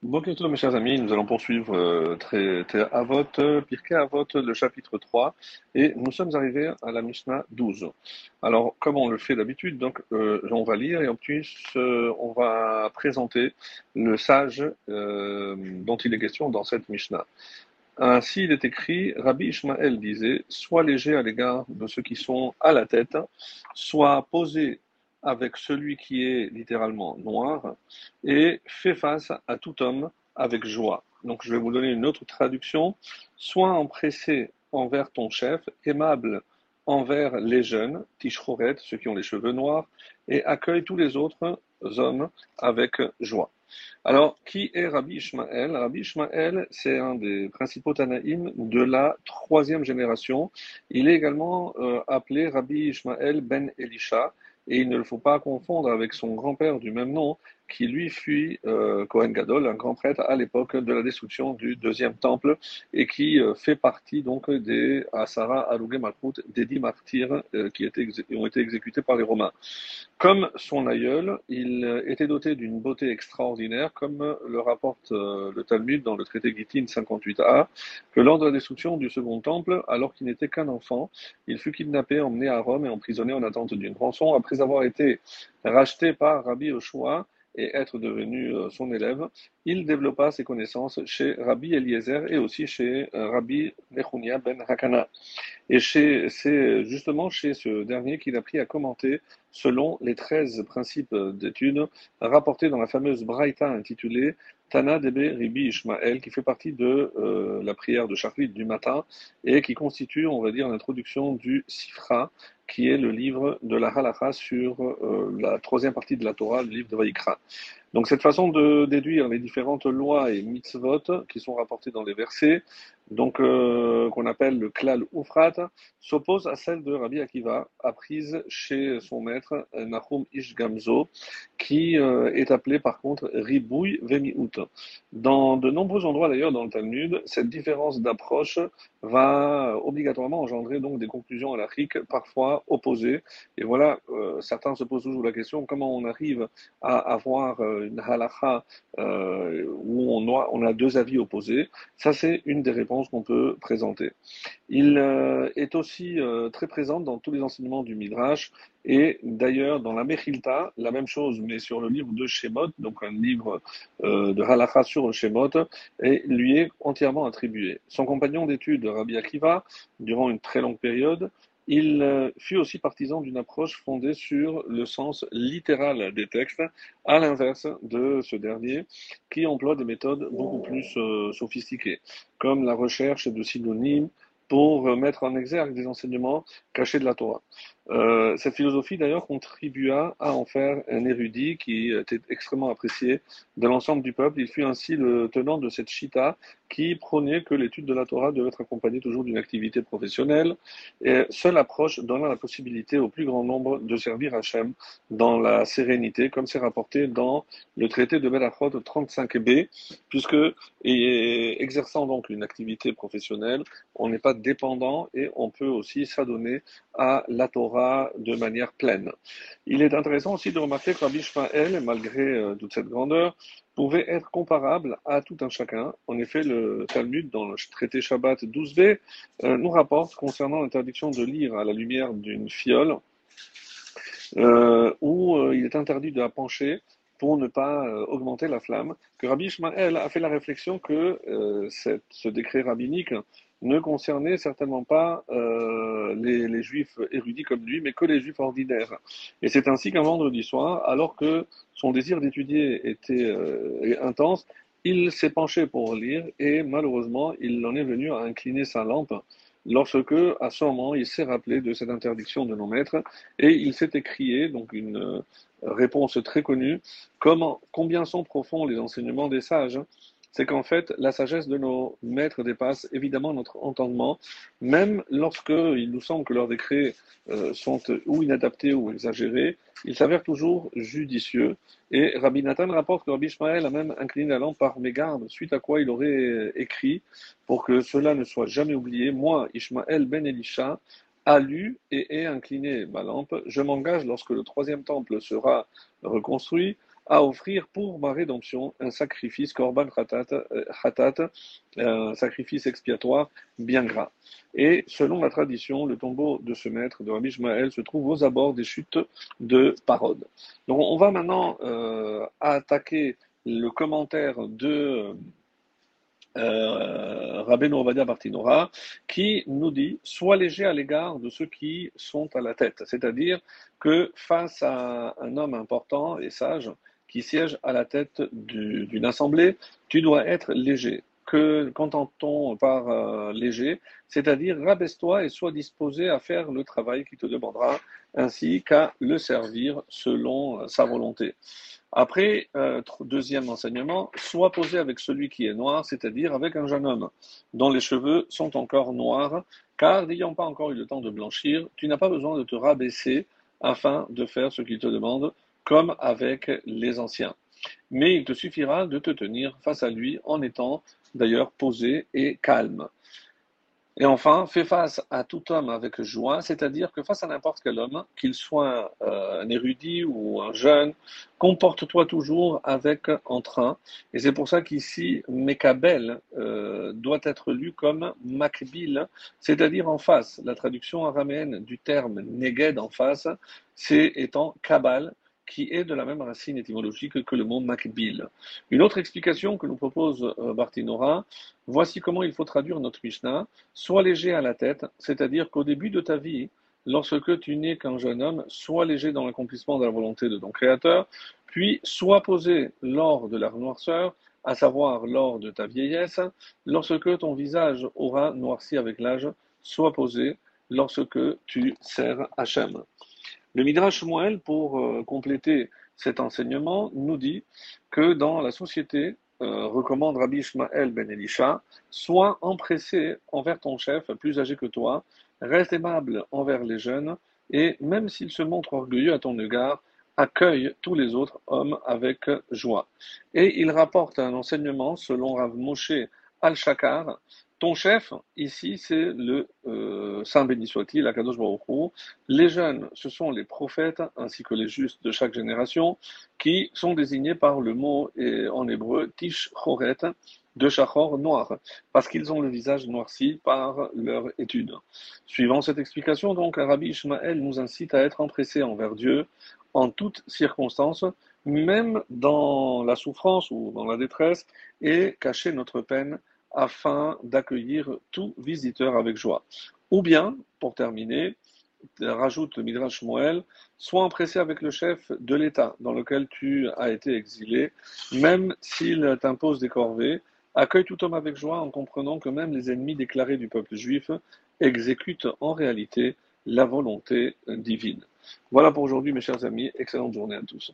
Bonjour mes chers amis, nous allons poursuivre euh, très, très Avot, Pirkei Avot, le chapitre 3, et nous sommes arrivés à la Mishnah 12. Alors, comme on le fait d'habitude, donc euh, on va lire et en plus euh, on va présenter le sage euh, dont il est question dans cette Mishnah. Ainsi, il est écrit, Rabbi Ishmael disait, sois léger à l'égard de ceux qui sont à la tête, sois posé avec celui qui est littéralement noir et fais face à tout homme avec joie. Donc je vais vous donner une autre traduction. Sois empressé envers ton chef, aimable envers les jeunes, Tishroret, ceux qui ont les cheveux noirs, et accueille tous les autres hommes avec joie. Alors, qui est Rabbi Ishmael Rabbi Ishmael, c'est un des principaux Tanaïm de la troisième génération. Il est également euh, appelé Rabbi Ishmael ben Elisha, et il ne le faut pas confondre avec son grand-père du même nom, qui lui fut euh, Kohen Gadol, un grand prêtre à l'époque de la destruction du deuxième temple, et qui euh, fait partie donc des Asara Alugé Malchut, des dix martyrs euh, qui étaient, ont été exécutés par les Romains. Comme son aïeul, il euh, était doté d'une beauté extraordinaire, comme le rapporte euh, le Talmud dans le traité Gittin 58a, que lors de la destruction du second temple, alors qu'il n'était qu'un enfant, il fut kidnappé, emmené à Rome et emprisonné en attente d'une rançon, après avoir été racheté par Rabbi Yoshua, et être devenu euh, son élève, il développa ses connaissances chez Rabbi Eliezer et aussi chez euh, Rabbi Nechunia ben Hakana. Et c'est justement chez ce dernier qu'il a pris à commenter selon les 13 principes d'études rapportés dans la fameuse Braïta intitulée Tana Debe Ribi Ishmael, qui fait partie de euh, la prière de Charlit du matin et qui constitue, on va dire, l'introduction du Sifra, qui est le livre de la Halacha sur euh, la troisième partie de la Torah, le livre de Vaïkra. Donc cette façon de déduire les différentes lois et mitzvot qui sont rapportées dans les versets, donc euh, qu'on appelle le klal ufrat, s'oppose à celle de Rabbi Akiva, apprise chez son maître Nahum Ish Gamzo, qui euh, est appelé par contre ribouy vemiut. Dans de nombreux endroits d'ailleurs dans le Talmud, cette différence d'approche va obligatoirement engendrer donc des conclusions halachiques parfois opposées. Et voilà, euh, certains se posent toujours la question comment on arrive à avoir euh, une halakha euh, où on a, deux avis opposés. Ça, c'est une des réponses qu'on peut présenter. Il est aussi très présent dans tous les enseignements du Midrash et d'ailleurs dans la Mechilta, la même chose, mais sur le livre de Shemot, donc un livre de halakha sur Shemot, et lui est entièrement attribué. Son compagnon d'études, Rabbi Akiva, durant une très longue période, il euh, fut aussi partisan d'une approche fondée sur le sens littéral des textes, à l'inverse de ce dernier, qui emploie des méthodes beaucoup plus euh, sophistiquées, comme la recherche de synonymes, pour mettre en exergue des enseignements cachés de la Torah. Euh, cette philosophie d'ailleurs contribua à en faire un érudit qui était extrêmement apprécié de l'ensemble du peuple. Il fut ainsi le tenant de cette chita qui prônait que l'étude de la Torah devait être accompagnée toujours d'une activité professionnelle. Et seule approche donnant la possibilité au plus grand nombre de servir Hachem dans la sérénité, comme c'est rapporté dans le traité de Belachot 35b, puisque exerçant donc une activité professionnelle, on n'est pas dépendant et on peut aussi s'adonner à la Torah de manière pleine. Il est intéressant aussi de remarquer que Rabbi Shmael, malgré euh, toute cette grandeur, pouvait être comparable à tout un chacun. En effet, le Talmud, dans le traité Shabbat 12b, euh, nous rapporte concernant l'interdiction de lire à la lumière d'une fiole, euh, où il est interdit de la pencher pour ne pas augmenter la flamme, que Rabbi Ishmael a fait la réflexion que ce décret rabbinique ne concernait certainement pas euh, les, les, juifs érudits comme lui, mais que les juifs ordinaires. Et c'est ainsi qu'un vendredi soir, alors que son désir d'étudier était euh, intense, il s'est penché pour lire et malheureusement, il en est venu à incliner sa lampe lorsque, à ce moment, il s'est rappelé de cette interdiction de nos maîtres et il s'est écrié, donc une réponse très connue, comment, combien sont profonds les enseignements des sages? C'est qu'en fait, la sagesse de nos maîtres dépasse évidemment notre entendement, même lorsque il nous semble que leurs décrets euh, sont ou inadaptés ou exagérés, ils s'avèrent toujours judicieux. Et Rabbi Nathan rapporte que Rabbi Ishmael a même incliné la lampe par mégarde, suite à quoi il aurait écrit, pour que cela ne soit jamais oublié, moi, Ishmael ben Elisha, a lu et ai incliné ma lampe. Je m'engage lorsque le troisième temple sera reconstruit à offrir pour ma rédemption un sacrifice, korban khatat, un sacrifice expiatoire bien gras. Et selon la tradition, le tombeau de ce maître, de Rabbi Ishmael, se trouve aux abords des chutes de Parode. Donc on va maintenant euh, attaquer le commentaire de euh, Rabbeinu Ovadia Bartinora, qui nous dit Sois léger à l'égard de ceux qui sont à la tête. C'est-à-dire que face à un homme important et sage qui siège à la tête d'une assemblée, tu dois être léger. Que qu'entend-on par euh, léger? C'est-à-dire rabaisse-toi et sois disposé à faire le travail qui te demandera, ainsi qu'à le servir selon sa volonté. Après, euh, deuxième enseignement, sois posé avec celui qui est noir, c'est-à-dire avec un jeune homme dont les cheveux sont encore noirs, car n'ayant pas encore eu le temps de blanchir, tu n'as pas besoin de te rabaisser afin de faire ce qu'il te demande, comme avec les anciens. Mais il te suffira de te tenir face à lui en étant d'ailleurs posé et calme. Et enfin, fais face à tout homme avec joie, c'est-à-dire que face à n'importe quel homme, qu'il soit euh, un érudit ou un jeune, comporte-toi toujours avec entrain. Et c'est pour ça qu'ici, Mekabel euh, doit être lu comme Makbil, c'est-à-dire en face. La traduction araméenne du terme Neged en face, c'est étant Kabal, qui est de la même racine étymologique que le mot Makbil. Une autre explication que nous propose euh, Bartinora, voici comment il faut traduire notre Mishnah. Sois léger à la tête, c'est-à-dire qu'au début de ta vie, lorsque tu n'es qu'un jeune homme, sois léger dans l'accomplissement de la volonté de ton Créateur, puis sois posé lors de la noirceur, à savoir lors de ta vieillesse, lorsque ton visage aura noirci avec l'âge, sois posé lorsque tu sers Hachem. Le Midrash Moël, pour euh, compléter cet enseignement, nous dit que dans la société, euh, recommande Rabbi Ishmael ben Elisha, sois empressé envers ton chef plus âgé que toi, reste aimable envers les jeunes, et même s'il se montre orgueilleux à ton égard, accueille tous les autres hommes avec joie. Et il rapporte un enseignement selon Rav Moshe al-Shakar, ton chef, ici, c'est le euh, Saint béni soit-il, Akadosh Les jeunes, ce sont les prophètes ainsi que les justes de chaque génération qui sont désignés par le mot en hébreu Tish Choret de Shachor noir, parce qu'ils ont le visage noirci par leur étude. Suivant cette explication, donc, Rabbi Ishmael nous incite à être empressés envers Dieu en toutes circonstances, même dans la souffrance ou dans la détresse, et cacher notre peine afin d'accueillir tout visiteur avec joie. Ou bien, pour terminer, rajoute le Midrash Moël, sois empressé avec le chef de l'État dans lequel tu as été exilé, même s'il t'impose des corvées, accueille tout homme avec joie en comprenant que même les ennemis déclarés du peuple juif exécutent en réalité la volonté divine. Voilà pour aujourd'hui mes chers amis, excellente journée à tous.